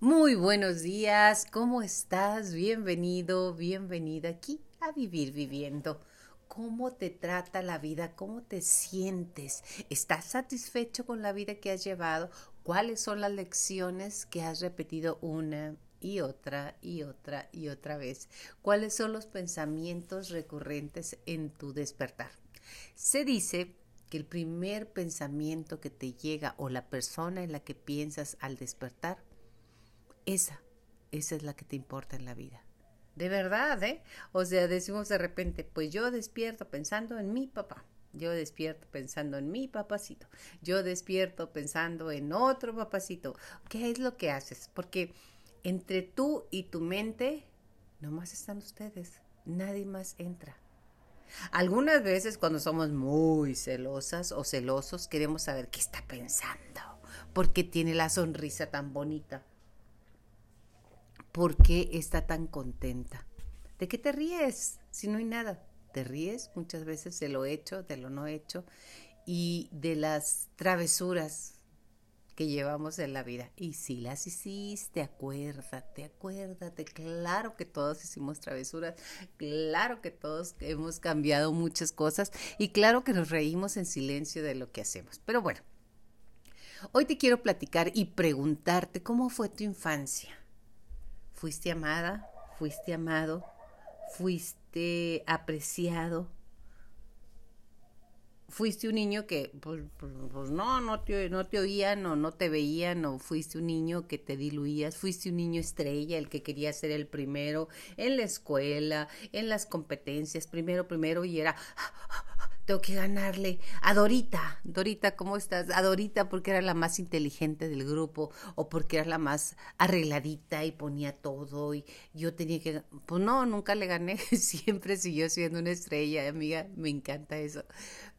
Muy buenos días, ¿cómo estás? Bienvenido, bienvenida aquí a Vivir Viviendo. ¿Cómo te trata la vida? ¿Cómo te sientes? ¿Estás satisfecho con la vida que has llevado? ¿Cuáles son las lecciones que has repetido una y otra y otra y otra vez? ¿Cuáles son los pensamientos recurrentes en tu despertar? Se dice que el primer pensamiento que te llega o la persona en la que piensas al despertar esa, esa es la que te importa en la vida. De verdad, ¿eh? O sea, decimos de repente, pues yo despierto pensando en mi papá. Yo despierto pensando en mi papacito. Yo despierto pensando en otro papacito. ¿Qué es lo que haces? Porque entre tú y tu mente, nomás están ustedes. Nadie más entra. Algunas veces cuando somos muy celosas o celosos queremos saber qué está pensando. ¿Por qué tiene la sonrisa tan bonita? ¿Por qué está tan contenta? ¿De qué te ríes si no hay nada? Te ríes muchas veces de lo hecho, de lo no hecho y de las travesuras que llevamos en la vida. Y si las hiciste, acuérdate, acuérdate. Claro que todos hicimos travesuras, claro que todos hemos cambiado muchas cosas y claro que nos reímos en silencio de lo que hacemos. Pero bueno, hoy te quiero platicar y preguntarte cómo fue tu infancia. Fuiste amada, fuiste amado, fuiste apreciado. Fuiste un niño que, pues, pues, pues, no, no te, no te oían o no te veían, o fuiste un niño que te diluías, fuiste un niño estrella, el que quería ser el primero en la escuela, en las competencias, primero, primero, y era, tengo que ganarle a Dorita. Dorita, ¿cómo estás? A Dorita porque era la más inteligente del grupo o porque era la más arregladita y ponía todo y yo tenía que... Pues no, nunca le gané, siempre siguió siendo una estrella, amiga, me encanta eso.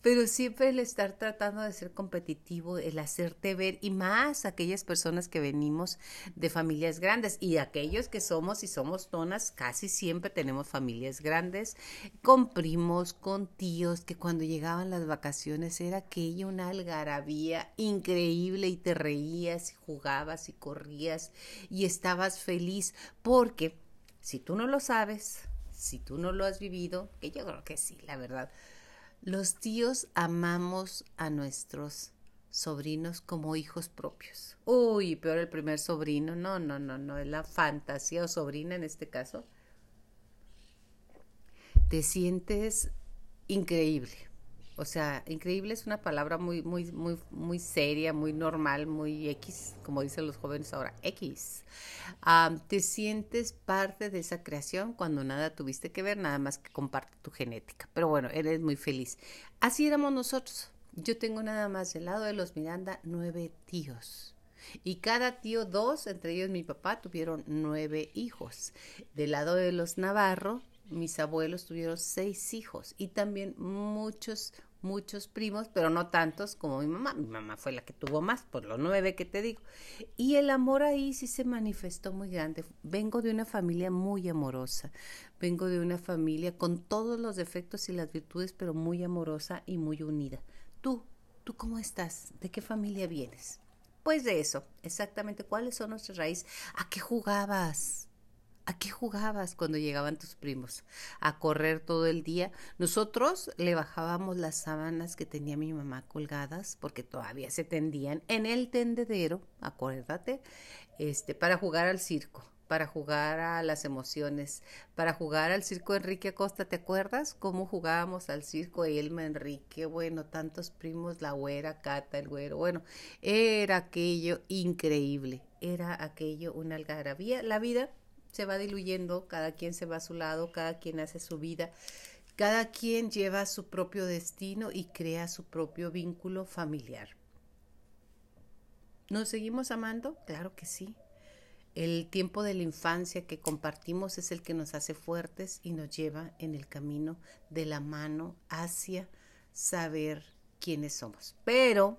Pero siempre el estar tratando de ser competitivo, el hacerte ver y más aquellas personas que venimos de familias grandes y aquellos que somos y somos tonas, casi siempre tenemos familias grandes, con primos, con tíos, que cuando llegaban las vacaciones era aquella una algarabía increíble y te reías y jugabas y corrías y estabas feliz porque si tú no lo sabes, si tú no lo has vivido, que yo creo que sí, la verdad, los tíos amamos a nuestros sobrinos como hijos propios. Uy, peor el primer sobrino, no, no, no, no, es la fantasía o sobrina en este caso. Te sientes increíble o sea, increíble es una palabra muy, muy, muy, muy seria, muy normal, muy X, como dicen los jóvenes ahora, X. te sientes parte de esa creación cuando nada tuviste que ver, nada más que comparte tu genética. Pero bueno, eres muy feliz. Así éramos nosotros. Yo tengo nada más del lado de los Miranda nueve tíos. Y cada tío, dos, entre ellos mi papá, tuvieron nueve hijos. Del lado de los Navarro, mis abuelos tuvieron seis hijos y también muchos, muchos primos, pero no tantos como mi mamá. Mi mamá fue la que tuvo más, por los nueve que te digo. Y el amor ahí sí se manifestó muy grande. Vengo de una familia muy amorosa. Vengo de una familia con todos los defectos y las virtudes, pero muy amorosa y muy unida. Tú, ¿tú cómo estás? ¿De qué familia vienes? Pues de eso, exactamente. ¿Cuáles son nuestras raíces? ¿A qué jugabas? ¿A qué jugabas cuando llegaban tus primos? ¿A correr todo el día? Nosotros le bajábamos las sábanas que tenía mi mamá colgadas, porque todavía se tendían en el tendedero, acuérdate, este, para jugar al circo para jugar a las emociones, para jugar al circo Enrique Acosta, ¿te acuerdas cómo jugábamos al circo Elma Enrique? Bueno, tantos primos, la güera, Cata, el güero, bueno, era aquello increíble, era aquello una algarabía, la vida se va diluyendo, cada quien se va a su lado, cada quien hace su vida, cada quien lleva su propio destino y crea su propio vínculo familiar. ¿Nos seguimos amando? Claro que sí. El tiempo de la infancia que compartimos es el que nos hace fuertes y nos lleva en el camino de la mano hacia saber quiénes somos. Pero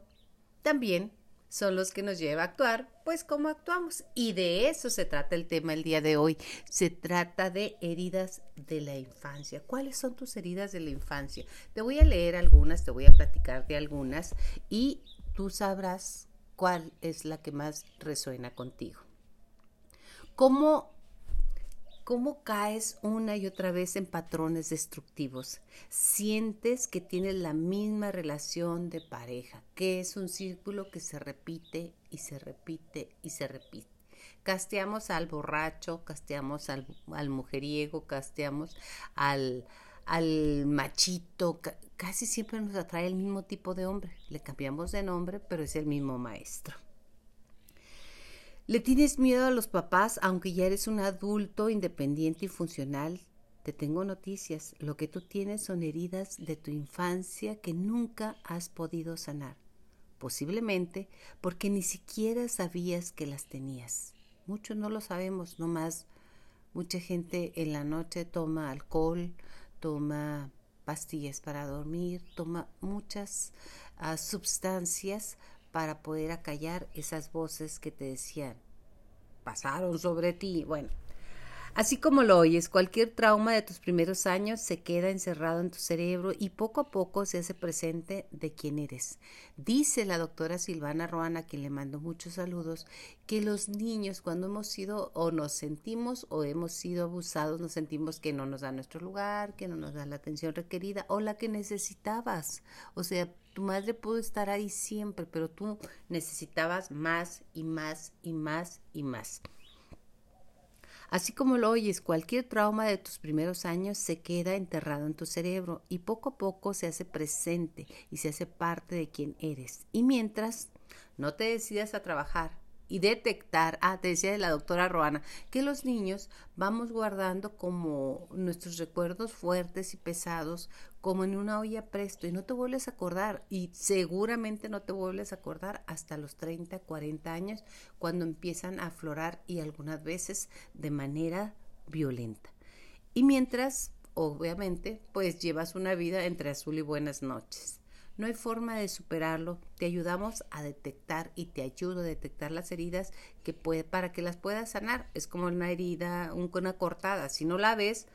también son los que nos lleva a actuar, pues como actuamos. Y de eso se trata el tema el día de hoy. Se trata de heridas de la infancia. ¿Cuáles son tus heridas de la infancia? Te voy a leer algunas, te voy a platicar de algunas y tú sabrás cuál es la que más resuena contigo. ¿Cómo, ¿Cómo caes una y otra vez en patrones destructivos? Sientes que tienes la misma relación de pareja, que es un círculo que se repite y se repite y se repite. Casteamos al borracho, casteamos al, mujeriego, casteamos al, al machito, casi siempre nos atrae el mismo tipo de hombre. Le cambiamos de nombre, pero es el mismo maestro. ¿Le tienes miedo a los papás aunque ya eres un adulto independiente y funcional? Te tengo noticias. Lo que tú tienes son heridas de tu infancia que nunca has podido sanar. Posiblemente porque ni siquiera sabías que las tenías. Muchos no lo sabemos, nomás mucha gente en la noche toma alcohol, toma pastillas para dormir, toma muchas uh, sustancias para poder acallar esas voces que te decían, pasaron sobre ti. Bueno, así como lo oyes, cualquier trauma de tus primeros años se queda encerrado en tu cerebro y poco a poco se hace presente de quién eres. Dice la doctora Silvana Roana, a quien le mando muchos saludos, que los niños cuando hemos sido o nos sentimos o hemos sido abusados, nos sentimos que no nos da nuestro lugar, que no nos da la atención requerida o la que necesitabas. O sea, tu madre pudo estar ahí siempre, pero tú necesitabas más y más y más y más. Así como lo oyes, cualquier trauma de tus primeros años se queda enterrado en tu cerebro y poco a poco se hace presente y se hace parte de quien eres. Y mientras no te decidas a trabajar y detectar, ah, te decía la doctora Roana, que los niños vamos guardando como nuestros recuerdos fuertes y pesados como en una olla presto y no te vuelves a acordar y seguramente no te vuelves a acordar hasta los 30, 40 años cuando empiezan a aflorar y algunas veces de manera violenta. Y mientras, obviamente, pues llevas una vida entre azul y buenas noches. No hay forma de superarlo. Te ayudamos a detectar y te ayudo a detectar las heridas que puede, para que las puedas sanar. Es como una herida, una cortada. Si no la ves,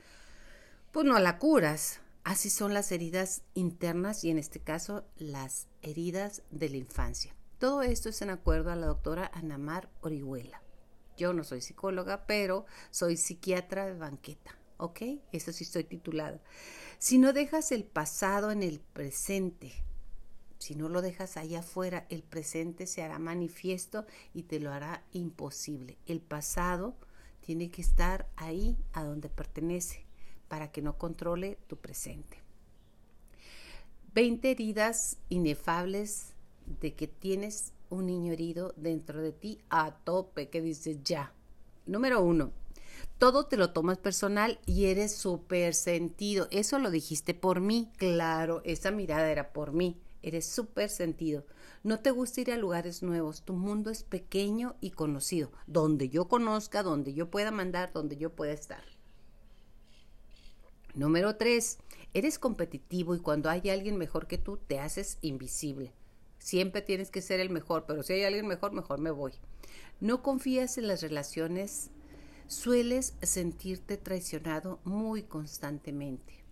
pues no la curas. Así son las heridas internas y en este caso las heridas de la infancia. Todo esto es en acuerdo a la doctora Anamar Orihuela. Yo no soy psicóloga, pero soy psiquiatra de banqueta. ¿Ok? Eso sí estoy titulada. Si no dejas el pasado en el presente, si no lo dejas ahí afuera, el presente se hará manifiesto y te lo hará imposible. El pasado tiene que estar ahí a donde pertenece para que no controle tu presente. 20 heridas inefables de que tienes un niño herido dentro de ti a tope, que dices ya. Número uno, todo te lo tomas personal y eres súper sentido. Eso lo dijiste por mí, claro, esa mirada era por mí eres súper sentido. No te gusta ir a lugares nuevos, tu mundo es pequeño y conocido, donde yo conozca, donde yo pueda mandar, donde yo pueda estar. Número tres, eres competitivo y cuando hay alguien mejor que tú, te haces invisible. Siempre tienes que ser el mejor, pero si hay alguien mejor, mejor me voy. No confías en las relaciones, sueles sentirte traicionado muy constantemente.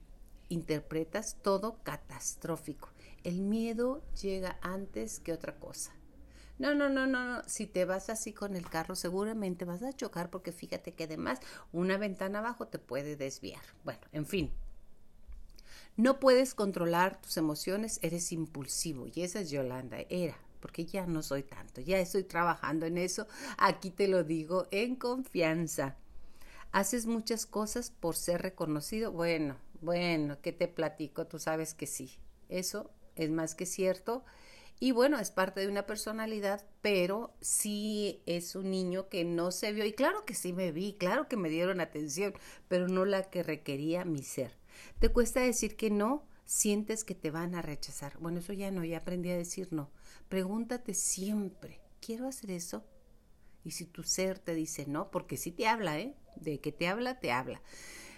Interpretas todo catastrófico el miedo llega antes que otra cosa. No, no, no, no, no. Si te vas así con el carro, seguramente vas a chocar porque fíjate que además una ventana abajo te puede desviar. Bueno, en fin. No puedes controlar tus emociones, eres impulsivo. Y esa es Yolanda, era, porque ya no soy tanto, ya estoy trabajando en eso. Aquí te lo digo en confianza. Haces muchas cosas por ser reconocido. Bueno, bueno, ¿qué te platico? Tú sabes que sí. Eso es más que cierto. Y bueno, es parte de una personalidad, pero sí es un niño que no se vio. Y claro que sí me vi, claro que me dieron atención, pero no la que requería mi ser. ¿Te cuesta decir que no? Sientes que te van a rechazar. Bueno, eso ya no, ya aprendí a decir no. Pregúntate siempre, ¿quiero hacer eso? Y si tu ser te dice no, porque sí te habla, ¿eh? De que te habla, te habla.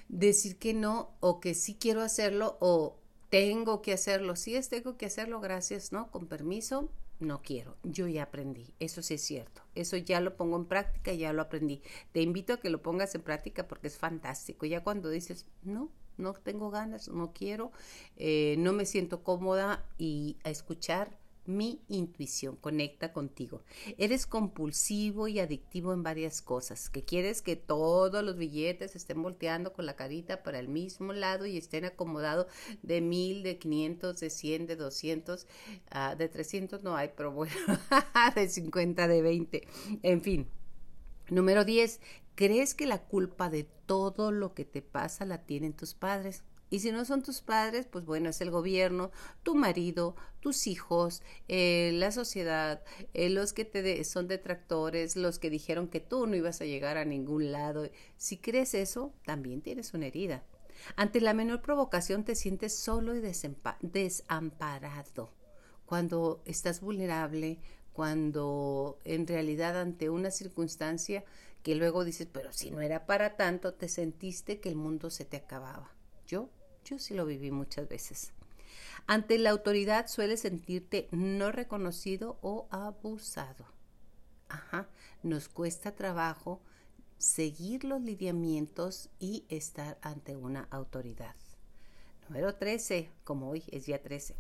Decir que no o que sí quiero hacerlo o tengo que hacerlo, sí es tengo que hacerlo, gracias, ¿no? Con permiso, no quiero. Yo ya aprendí, eso sí es cierto. Eso ya lo pongo en práctica, ya lo aprendí. Te invito a que lo pongas en práctica porque es fantástico. Ya cuando dices, no, no tengo ganas, no quiero, eh, no me siento cómoda y a escuchar mi intuición, conecta contigo. Eres compulsivo y adictivo en varias cosas, que quieres que todos los billetes estén volteando con la carita para el mismo lado y estén acomodados de mil, de quinientos, de cien, de doscientos, ah, de trescientos no hay, pero bueno, de cincuenta, de veinte, en fin. Número diez, ¿crees que la culpa de todo lo que te pasa la tienen tus padres? Y si no son tus padres, pues bueno, es el gobierno, tu marido, tus hijos, eh, la sociedad, eh, los que te son detractores, los que dijeron que tú no ibas a llegar a ningún lado. Si crees eso, también tienes una herida. Ante la menor provocación te sientes solo y desamparado. Cuando estás vulnerable, cuando en realidad ante una circunstancia que luego dices, pero si no era para tanto, te sentiste que el mundo se te acababa. Yo, yo sí lo viví muchas veces. Ante la autoridad sueles sentirte no reconocido o abusado. Ajá, nos cuesta trabajo seguir los lineamientos y estar ante una autoridad. Número 13, como hoy es día 13.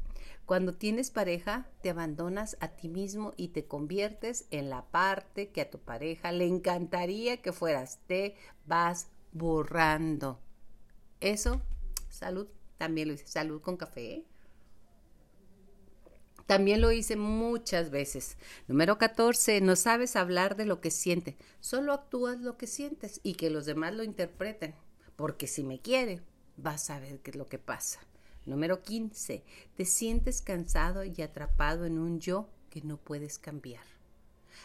Cuando tienes pareja, te abandonas a ti mismo y te conviertes en la parte que a tu pareja le encantaría que fueras. Te vas borrando. Eso Salud, también lo hice. Salud con café. También lo hice muchas veces. Número 14. No sabes hablar de lo que sientes. Solo actúas lo que sientes y que los demás lo interpreten. Porque si me quiere, vas a ver qué es lo que pasa. Número 15. Te sientes cansado y atrapado en un yo que no puedes cambiar.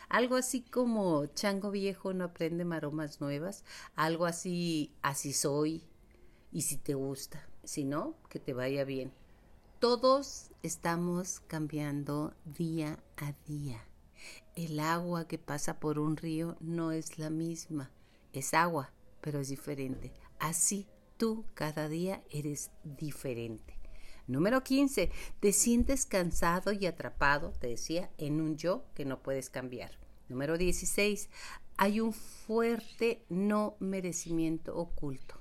Algo así como chango viejo no aprende maromas nuevas. Algo así, así soy, y si te gusta, si no, que te vaya bien. Todos estamos cambiando día a día. El agua que pasa por un río no es la misma, es agua, pero es diferente. Así tú cada día eres diferente. Número 15. Te sientes cansado y atrapado, te decía, en un yo que no puedes cambiar. Número 16. Hay un fuerte no merecimiento oculto.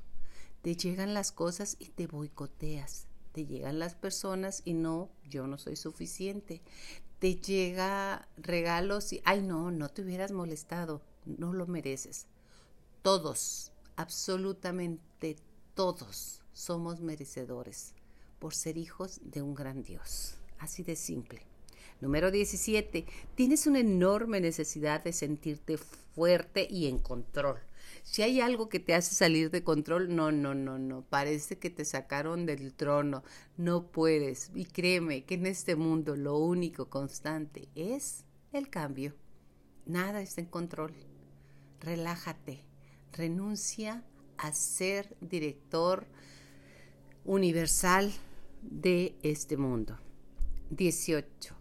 Te llegan las cosas y te boicoteas. Te llegan las personas y no, yo no soy suficiente. Te llega regalos y, ay no, no te hubieras molestado, no lo mereces. Todos, absolutamente todos somos merecedores por ser hijos de un gran Dios. Así de simple. Número 17. Tienes una enorme necesidad de sentirte fuerte y en control. Si hay algo que te hace salir de control, no, no, no, no. Parece que te sacaron del trono. No puedes. Y créeme que en este mundo lo único constante es el cambio. Nada está en control. Relájate. Renuncia a ser director universal de este mundo. 18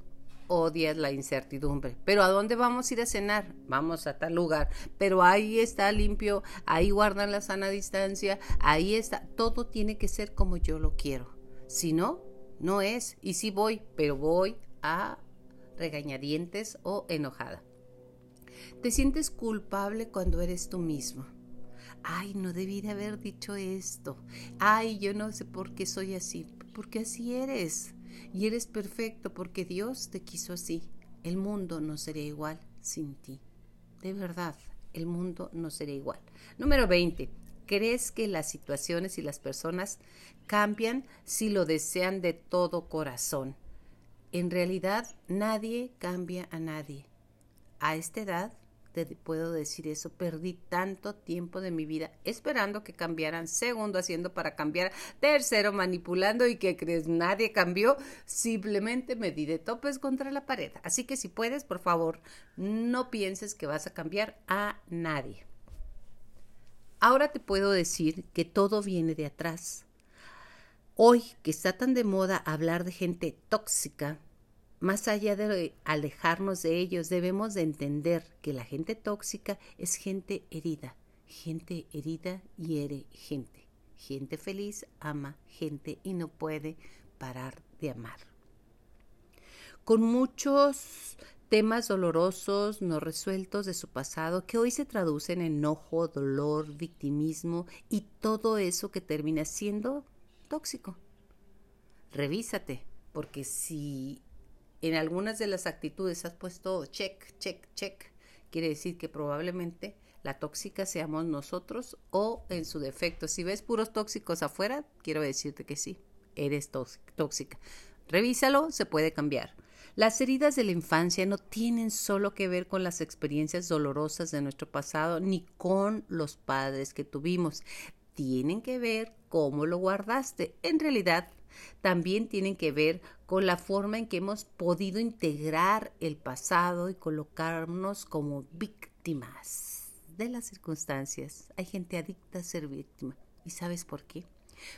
odias la incertidumbre. Pero ¿a dónde vamos a ir a cenar? Vamos a tal lugar. Pero ahí está limpio, ahí guardan la sana distancia, ahí está. Todo tiene que ser como yo lo quiero. Si no, no es. Y si voy, pero voy a regañadientes o enojada. Te sientes culpable cuando eres tú mismo. Ay, no debí de haber dicho esto. Ay, yo no sé por qué soy así. Porque así eres y eres perfecto porque Dios te quiso así. El mundo no sería igual sin ti. De verdad, el mundo no sería igual. Número 20. ¿Crees que las situaciones y las personas cambian si lo desean de todo corazón? En realidad, nadie cambia a nadie. A esta edad, puedo decir eso, perdí tanto tiempo de mi vida esperando que cambiaran, segundo haciendo para cambiar, tercero manipulando y que crees nadie cambió, simplemente me di de topes contra la pared. Así que si puedes, por favor, no pienses que vas a cambiar a nadie. Ahora te puedo decir que todo viene de atrás. Hoy que está tan de moda hablar de gente tóxica, más allá de alejarnos de ellos, debemos de entender que la gente tóxica es gente herida. Gente herida hiere gente. Gente feliz ama gente y no puede parar de amar. Con muchos temas dolorosos, no resueltos de su pasado, que hoy se traducen en enojo, dolor, victimismo y todo eso que termina siendo tóxico. Revísate, porque si en algunas de las actitudes has puesto check, check, check, quiere decir que probablemente la tóxica seamos nosotros o en su defecto. Si ves puros tóxicos afuera, quiero decirte que sí, eres tóxica. Revísalo, se puede cambiar. Las heridas de la infancia no tienen solo que ver con las experiencias dolorosas de nuestro pasado ni con los padres que tuvimos. Tienen que ver cómo lo guardaste. En realidad, también tienen que ver con la forma en que hemos podido integrar el pasado y colocarnos como víctimas de las circunstancias. Hay gente adicta a ser víctima. ¿Y sabes por qué?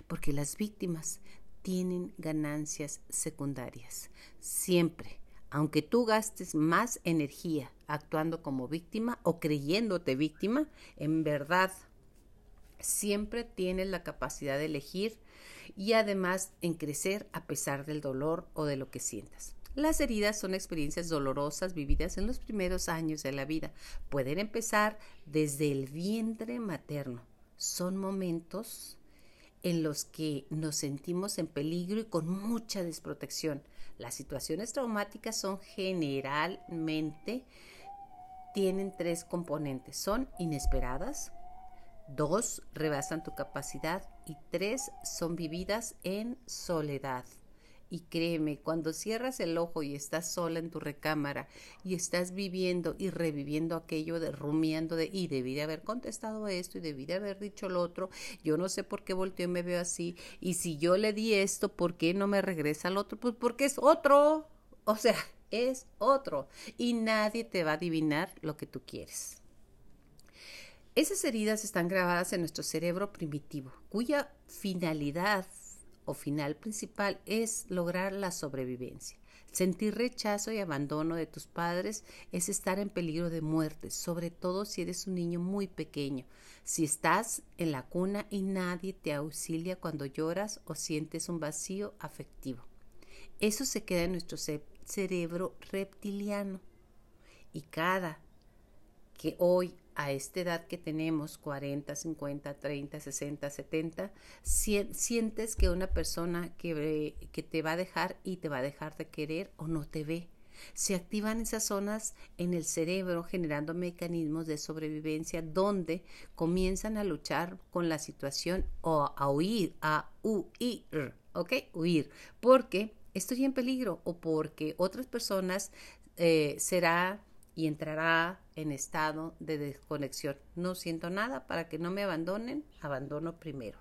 Porque las víctimas tienen ganancias secundarias. Siempre, aunque tú gastes más energía actuando como víctima o creyéndote víctima, en verdad siempre tienes la capacidad de elegir y además en crecer a pesar del dolor o de lo que sientas. Las heridas son experiencias dolorosas vividas en los primeros años de la vida. Pueden empezar desde el vientre materno. Son momentos en los que nos sentimos en peligro y con mucha desprotección. Las situaciones traumáticas son generalmente tienen tres componentes. Son inesperadas, dos rebasan tu capacidad y tres son vividas en soledad. Y créeme, cuando cierras el ojo y estás sola en tu recámara y estás viviendo y reviviendo aquello de rumiando de y debí de haber contestado esto y debí de haber dicho lo otro, yo no sé por qué volteo y me veo así, y si yo le di esto, ¿por qué no me regresa al otro? Pues porque es otro. O sea, es otro. Y nadie te va a adivinar lo que tú quieres. Esas heridas están grabadas en nuestro cerebro primitivo, cuya finalidad o final principal es lograr la sobrevivencia. Sentir rechazo y abandono de tus padres es estar en peligro de muerte, sobre todo si eres un niño muy pequeño, si estás en la cuna y nadie te auxilia cuando lloras o sientes un vacío afectivo. Eso se queda en nuestro cerebro reptiliano y cada que hoy a esta edad que tenemos, 40, 50, 30, 60, 70, sientes que una persona que, que te va a dejar y te va a dejar de querer o no te ve. Se activan esas zonas en el cerebro generando mecanismos de sobrevivencia donde comienzan a luchar con la situación o a huir, a huir, ¿ok? Huir, porque estoy en peligro o porque otras personas eh, será y entrará en estado de desconexión. No siento nada, para que no me abandonen, abandono primero.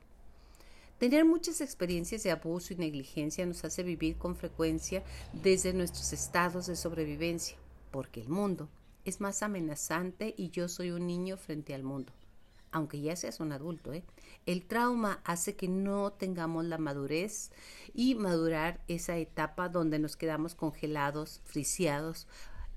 Tener muchas experiencias de abuso y negligencia nos hace vivir con frecuencia desde nuestros estados de sobrevivencia, porque el mundo es más amenazante y yo soy un niño frente al mundo, aunque ya seas un adulto. ¿eh? El trauma hace que no tengamos la madurez y madurar esa etapa donde nos quedamos congelados, friciados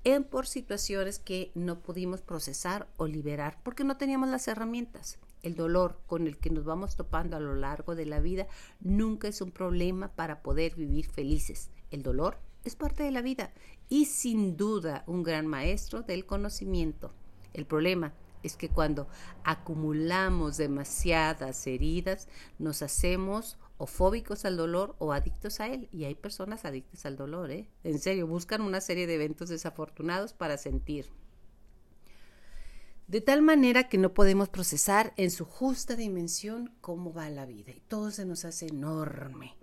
en por situaciones que no pudimos procesar o liberar porque no teníamos las herramientas. El dolor con el que nos vamos topando a lo largo de la vida nunca es un problema para poder vivir felices. El dolor es parte de la vida y sin duda un gran maestro del conocimiento. El problema es que cuando acumulamos demasiadas heridas nos hacemos o fóbicos al dolor o adictos a él. Y hay personas adictas al dolor, ¿eh? En serio, buscan una serie de eventos desafortunados para sentir. De tal manera que no podemos procesar en su justa dimensión cómo va la vida. Y todo se nos hace enorme.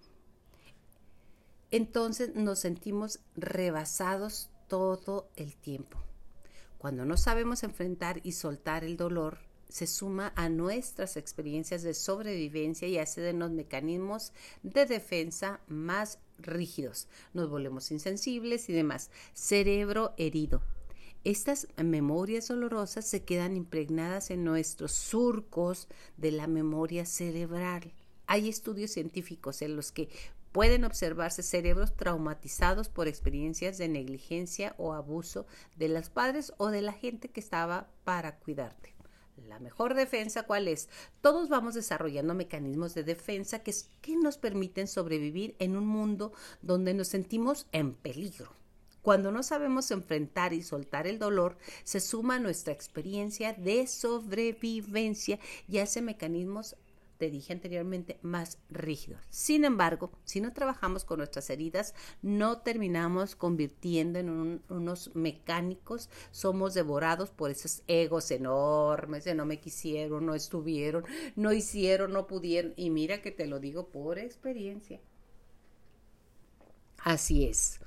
Entonces nos sentimos rebasados todo el tiempo. Cuando no sabemos enfrentar y soltar el dolor, se suma a nuestras experiencias de sobrevivencia y hace de los mecanismos de defensa más rígidos. Nos volvemos insensibles y demás. Cerebro herido. Estas memorias dolorosas se quedan impregnadas en nuestros surcos de la memoria cerebral. Hay estudios científicos en los que pueden observarse cerebros traumatizados por experiencias de negligencia o abuso de los padres o de la gente que estaba para cuidarte. La mejor defensa, ¿cuál es? Todos vamos desarrollando mecanismos de defensa que, que nos permiten sobrevivir en un mundo donde nos sentimos en peligro. Cuando no sabemos enfrentar y soltar el dolor, se suma nuestra experiencia de sobrevivencia y hace mecanismos te dije anteriormente, más rígidos. Sin embargo, si no trabajamos con nuestras heridas, no terminamos convirtiendo en unos mecánicos, somos devorados por esos egos enormes de no me quisieron, no estuvieron, no hicieron, no pudieron. Y mira que te lo digo por experiencia. Así es.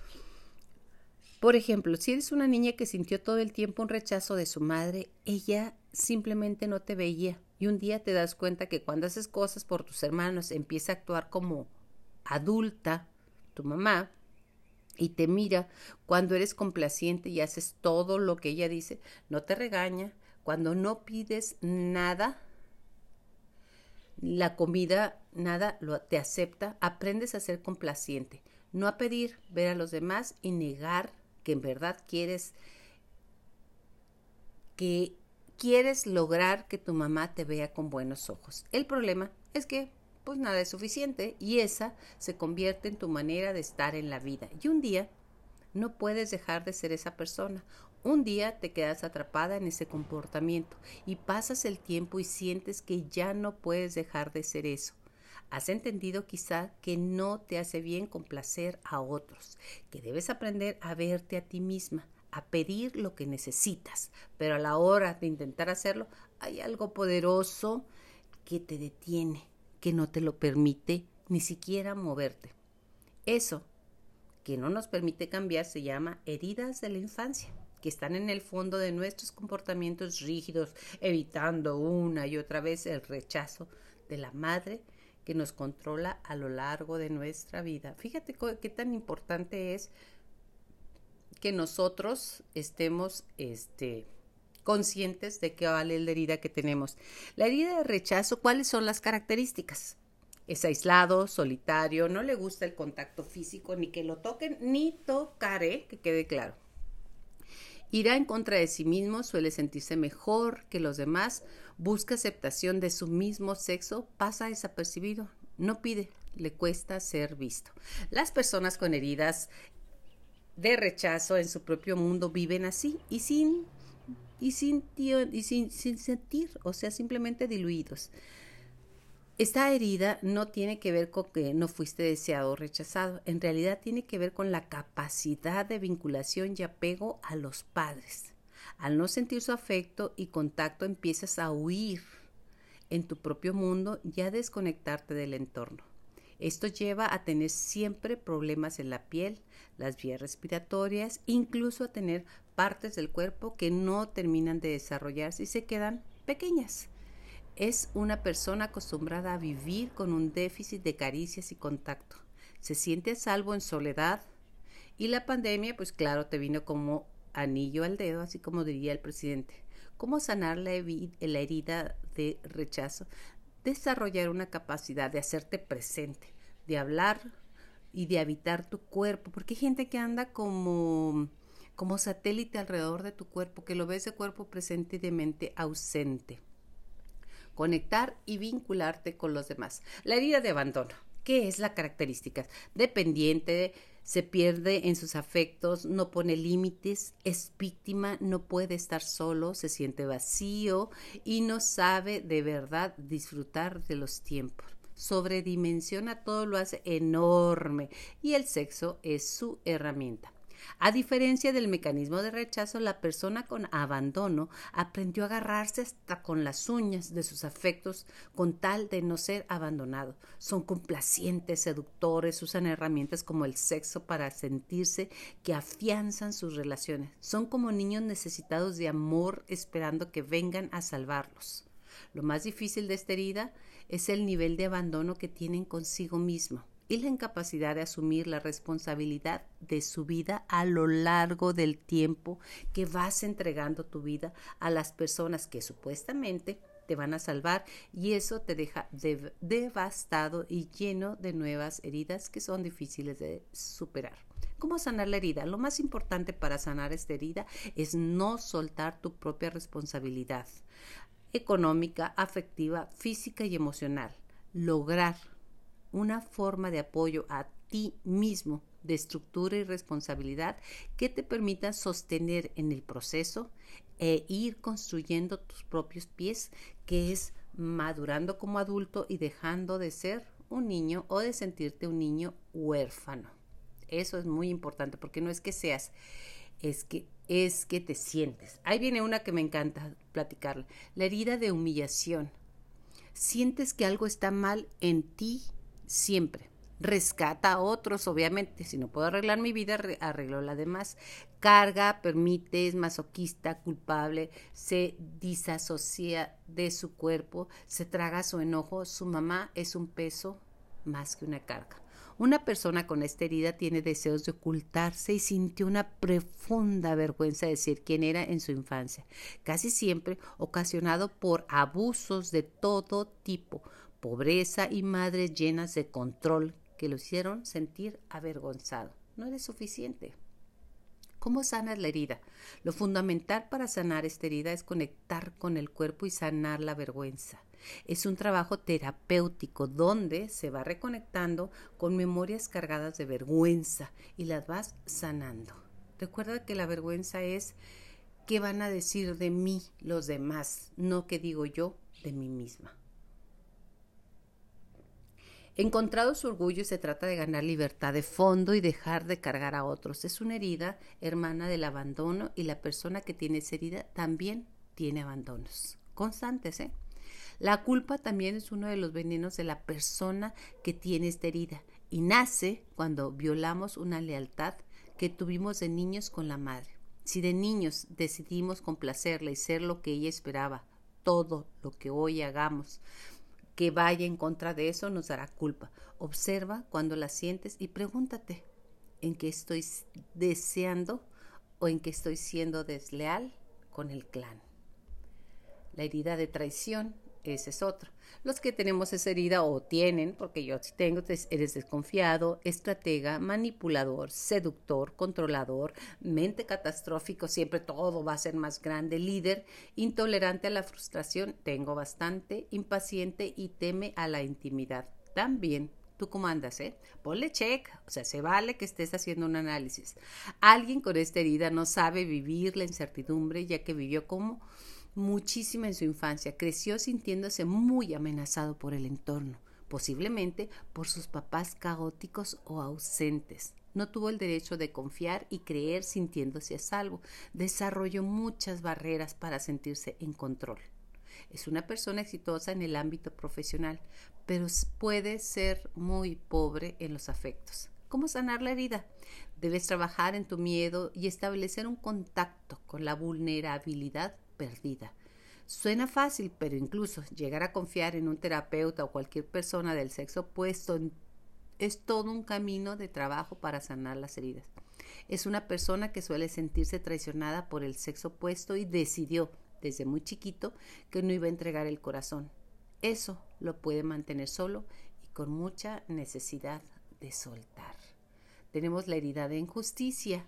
Por ejemplo, si eres una niña que sintió todo el tiempo un rechazo de su madre, ella simplemente no te veía. Y un día te das cuenta que cuando haces cosas por tus hermanos empieza a actuar como adulta, tu mamá, y te mira cuando eres complaciente y haces todo lo que ella dice, no te regaña, cuando no pides nada, la comida, nada lo, te acepta, aprendes a ser complaciente, no a pedir, ver a los demás y negar que en verdad quieres que quieres lograr que tu mamá te vea con buenos ojos. El problema es que pues nada es suficiente y esa se convierte en tu manera de estar en la vida. Y un día no puedes dejar de ser esa persona. Un día te quedas atrapada en ese comportamiento y pasas el tiempo y sientes que ya no puedes dejar de ser eso. Has entendido quizá que no te hace bien complacer a otros, que debes aprender a verte a ti misma, a pedir lo que necesitas, pero a la hora de intentar hacerlo hay algo poderoso que te detiene, que no te lo permite ni siquiera moverte. Eso que no nos permite cambiar se llama heridas de la infancia que están en el fondo de nuestros comportamientos rígidos, evitando una y otra vez el rechazo de la madre que nos controla a lo largo de nuestra vida. Fíjate qué tan importante es que nosotros estemos este, conscientes de qué vale la herida que tenemos. La herida de rechazo, ¿cuáles son las características? Es aislado, solitario, no le gusta el contacto físico, ni que lo toquen, ni tocaré, que quede claro. Irá en contra de sí mismo, suele sentirse mejor que los demás, busca aceptación de su mismo sexo, pasa desapercibido, no pide, le cuesta ser visto. Las personas con heridas de rechazo en su propio mundo viven así y sin y sin, y sin, sin sentir, o sea, simplemente diluidos. Esta herida no tiene que ver con que no fuiste deseado o rechazado, en realidad tiene que ver con la capacidad de vinculación y apego a los padres. Al no sentir su afecto y contacto empiezas a huir en tu propio mundo y a desconectarte del entorno. Esto lleva a tener siempre problemas en la piel, las vías respiratorias, incluso a tener partes del cuerpo que no terminan de desarrollarse y se quedan pequeñas. Es una persona acostumbrada a vivir con un déficit de caricias y contacto. Se siente a salvo en soledad y la pandemia, pues claro, te vino como anillo al dedo, así como diría el presidente. ¿Cómo sanar la, herida de rechazo? Desarrollar una capacidad de hacerte presente, de hablar y de habitar tu cuerpo, porque hay gente que anda como como satélite alrededor de tu cuerpo, que lo ves de cuerpo presente y de mente ausente. Conectar y vincularte con los demás. La herida de abandono. ¿Qué es la característica? Dependiente, se pierde en sus afectos, no pone límites, es víctima, no puede estar solo, se siente vacío y no sabe de verdad disfrutar de los tiempos sobredimensiona todo, lo hace enorme y el sexo es su herramienta. A diferencia del mecanismo de rechazo, la persona con abandono aprendió a agarrarse hasta con las uñas de sus afectos con tal de no ser abandonado. Son complacientes, seductores, usan herramientas como el sexo para sentirse que afianzan sus relaciones. Son como niños necesitados de amor esperando que vengan a salvarlos. Lo más difícil de esta herida es el nivel de abandono que tienen consigo mismo y la incapacidad de asumir la responsabilidad de su vida a lo largo del tiempo que vas entregando tu vida a las personas que supuestamente te van a salvar y eso te deja devastado y lleno de nuevas heridas que son difíciles de superar. ¿Cómo sanar la herida? Lo más importante para sanar esta herida es no soltar tu propia responsabilidad económica, afectiva, física y emocional. Lograr una forma de apoyo a ti mismo de estructura y responsabilidad que te permita sostener en el proceso e ir construyendo tus propios pies, que es madurando como adulto y dejando de ser un niño o de sentirte un niño huérfano. Eso es muy importante porque no es que seas, es que es que te sientes. Ahí viene una que me encanta platicar, la herida de humillación. Sientes que algo está mal en ti siempre rescata a otros, obviamente. Si no puedo arreglar mi vida, arreglo la demás. Carga, permite, es masoquista, culpable, se disasocia de su cuerpo, se traga su enojo. Su mamá es un peso más que una carga. Una persona con esta herida tiene deseos de ocultarse y sintió una profunda vergüenza de decir quién era en su infancia, casi siempre ocasionado por abusos de todo tipo, pobreza y madres llenas de control que lo hicieron sentir avergonzado. No eres suficiente. ¿Cómo sanas la herida? Lo fundamental para sanar esta herida es conectar con el cuerpo y sanar la vergüenza. Es un trabajo terapéutico donde se va reconectando con memorias cargadas de vergüenza y las vas sanando. Recuerda que la vergüenza es qué van a decir de mí los demás, no qué digo yo de mí misma. Encontrado su orgullo se trata de ganar libertad de fondo y dejar de cargar a otros. Es una herida hermana del abandono y la persona que tiene esa herida también tiene abandonos constantes. ¿eh? La culpa también es uno de los venenos de la persona que tiene esta herida y nace cuando violamos una lealtad que tuvimos de niños con la madre. Si de niños decidimos complacerla y ser lo que ella esperaba, todo lo que hoy hagamos que vaya en contra de eso nos dará culpa. Observa cuando la sientes y pregúntate en qué estoy deseando o en qué estoy siendo desleal con el clan. La herida de traición ese es otro. Los que tenemos esa herida o tienen, porque yo sí tengo, eres desconfiado, estratega, manipulador, seductor, controlador, mente catastrófico, siempre todo va a ser más grande, líder, intolerante a la frustración, tengo bastante, impaciente y teme a la intimidad. También tú cómo andas, ¿eh? Ponle check, o sea, se vale que estés haciendo un análisis. Alguien con esta herida no sabe vivir la incertidumbre ya que vivió como muchísimo en su infancia. Creció sintiéndose muy amenazado por el entorno, posiblemente por sus papás caóticos o ausentes. No tuvo el derecho de confiar y creer sintiéndose a salvo. Desarrolló muchas barreras para sentirse en control. Es una persona exitosa en el ámbito profesional, pero puede ser muy pobre en los afectos. ¿Cómo sanar la herida? Debes trabajar en tu miedo y establecer un contacto con la vulnerabilidad perdida. Suena fácil, pero incluso llegar a confiar en un terapeuta o cualquier persona del sexo opuesto es todo un camino de trabajo para sanar las heridas. Es una persona que suele sentirse traicionada por el sexo opuesto y decidió desde muy chiquito que no iba a entregar el corazón. Eso lo puede mantener solo y con mucha necesidad de soltar. Tenemos la herida de injusticia,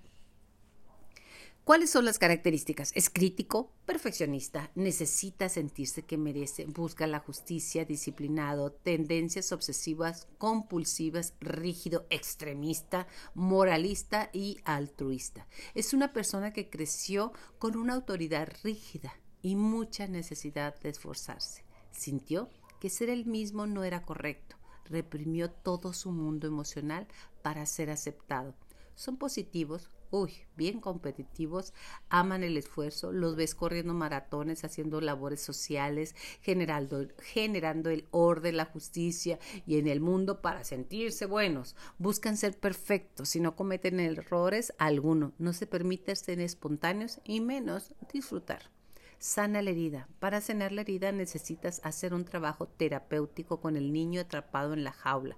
¿Cuáles son las características? Es crítico, perfeccionista, necesita sentirse que merece, busca la justicia, disciplinado, tendencias obsesivas, compulsivas, rígido, extremista, moralista y altruista. Es una persona que creció con una autoridad rígida y mucha necesidad de esforzarse. Sintió que ser el mismo no era correcto. Reprimió todo su mundo emocional para ser aceptado. Son positivos, uy, bien competitivos, aman el esfuerzo, los ves corriendo maratones, haciendo labores sociales, generando, generando el orden, la justicia y en el mundo para sentirse buenos. Buscan ser perfectos y no cometen errores alguno. No se permiten ser espontáneos y menos disfrutar. Sana la herida. Para sanar la herida necesitas hacer un trabajo terapéutico con el niño atrapado en la jaula.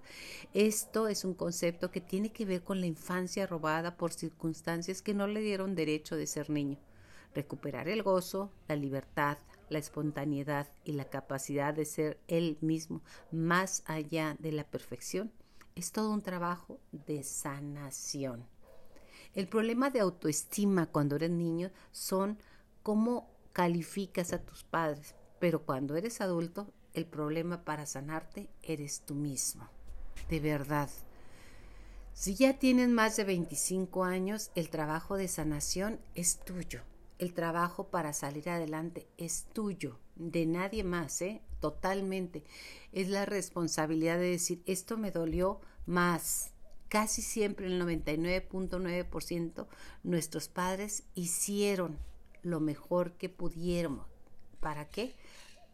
Esto es un concepto que tiene que ver con la infancia robada por circunstancias que no le dieron derecho de ser niño. Recuperar el gozo, la libertad, la espontaneidad y la capacidad de ser él mismo más allá de la perfección es todo un trabajo de sanación. El problema de autoestima cuando eres niño son cómo calificas a tus padres, pero cuando eres adulto, el problema para sanarte eres tú mismo. De verdad. Si ya tienes más de 25 años, el trabajo de sanación es tuyo. El trabajo para salir adelante es tuyo. de nadie más, ¿eh? Totalmente. Es la responsabilidad de decir, esto me dolió más. Casi siempre el 99.9% nuestros padres hicieron lo mejor que pudieron. ¿Para qué?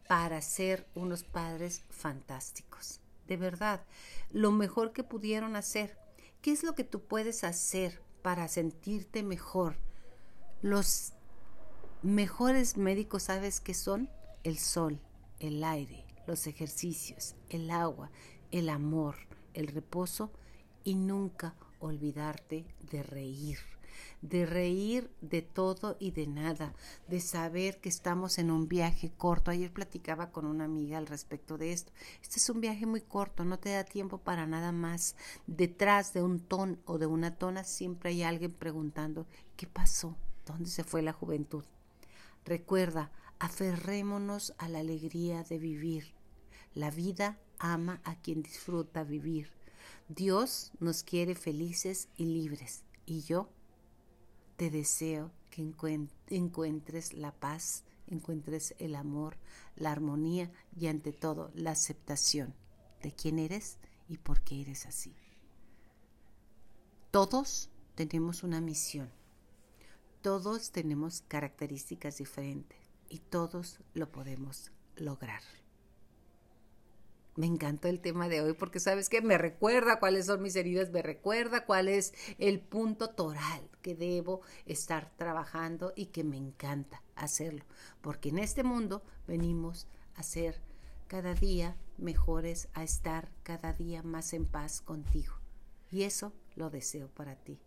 Para ser unos padres fantásticos. De verdad, lo mejor que pudieron hacer. ¿Qué es lo que tú puedes hacer para sentirte mejor? Los mejores médicos, ¿sabes qué son? El sol, el aire, los ejercicios, el agua, el amor, el reposo y nunca olvidarte de reír de reír de todo y de nada, de saber que estamos en un viaje corto. Ayer platicaba con una amiga al respecto de esto. Este es un viaje muy corto, no te da tiempo para nada más. Detrás de un ton o de una tona siempre hay alguien preguntando, ¿qué pasó? ¿Dónde se fue la juventud? Recuerda, aferrémonos a la alegría de vivir. La vida ama a quien disfruta vivir. Dios nos quiere felices y libres. Y yo te deseo que encuentres la paz, encuentres el amor, la armonía y ante todo la aceptación de quién eres y por qué eres así. Todos tenemos una misión, todos tenemos características diferentes y todos lo podemos lograr. Me encantó el tema de hoy porque sabes que me recuerda cuáles son mis heridas, me recuerda cuál es el punto toral que debo estar trabajando y que me encanta hacerlo. Porque en este mundo venimos a ser cada día mejores, a estar cada día más en paz contigo. Y eso lo deseo para ti.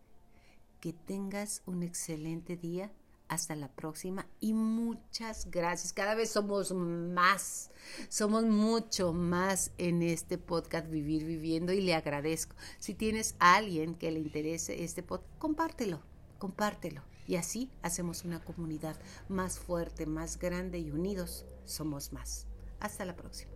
Que tengas un excelente día hasta la próxima y muchas gracias. Cada vez somos más, somos mucho más en este podcast Vivir Viviendo y le agradezco. Si tienes a alguien que le interese este podcast, compártelo, compártelo. Y así hacemos una comunidad más fuerte, más grande y unidos somos más. Hasta la próxima.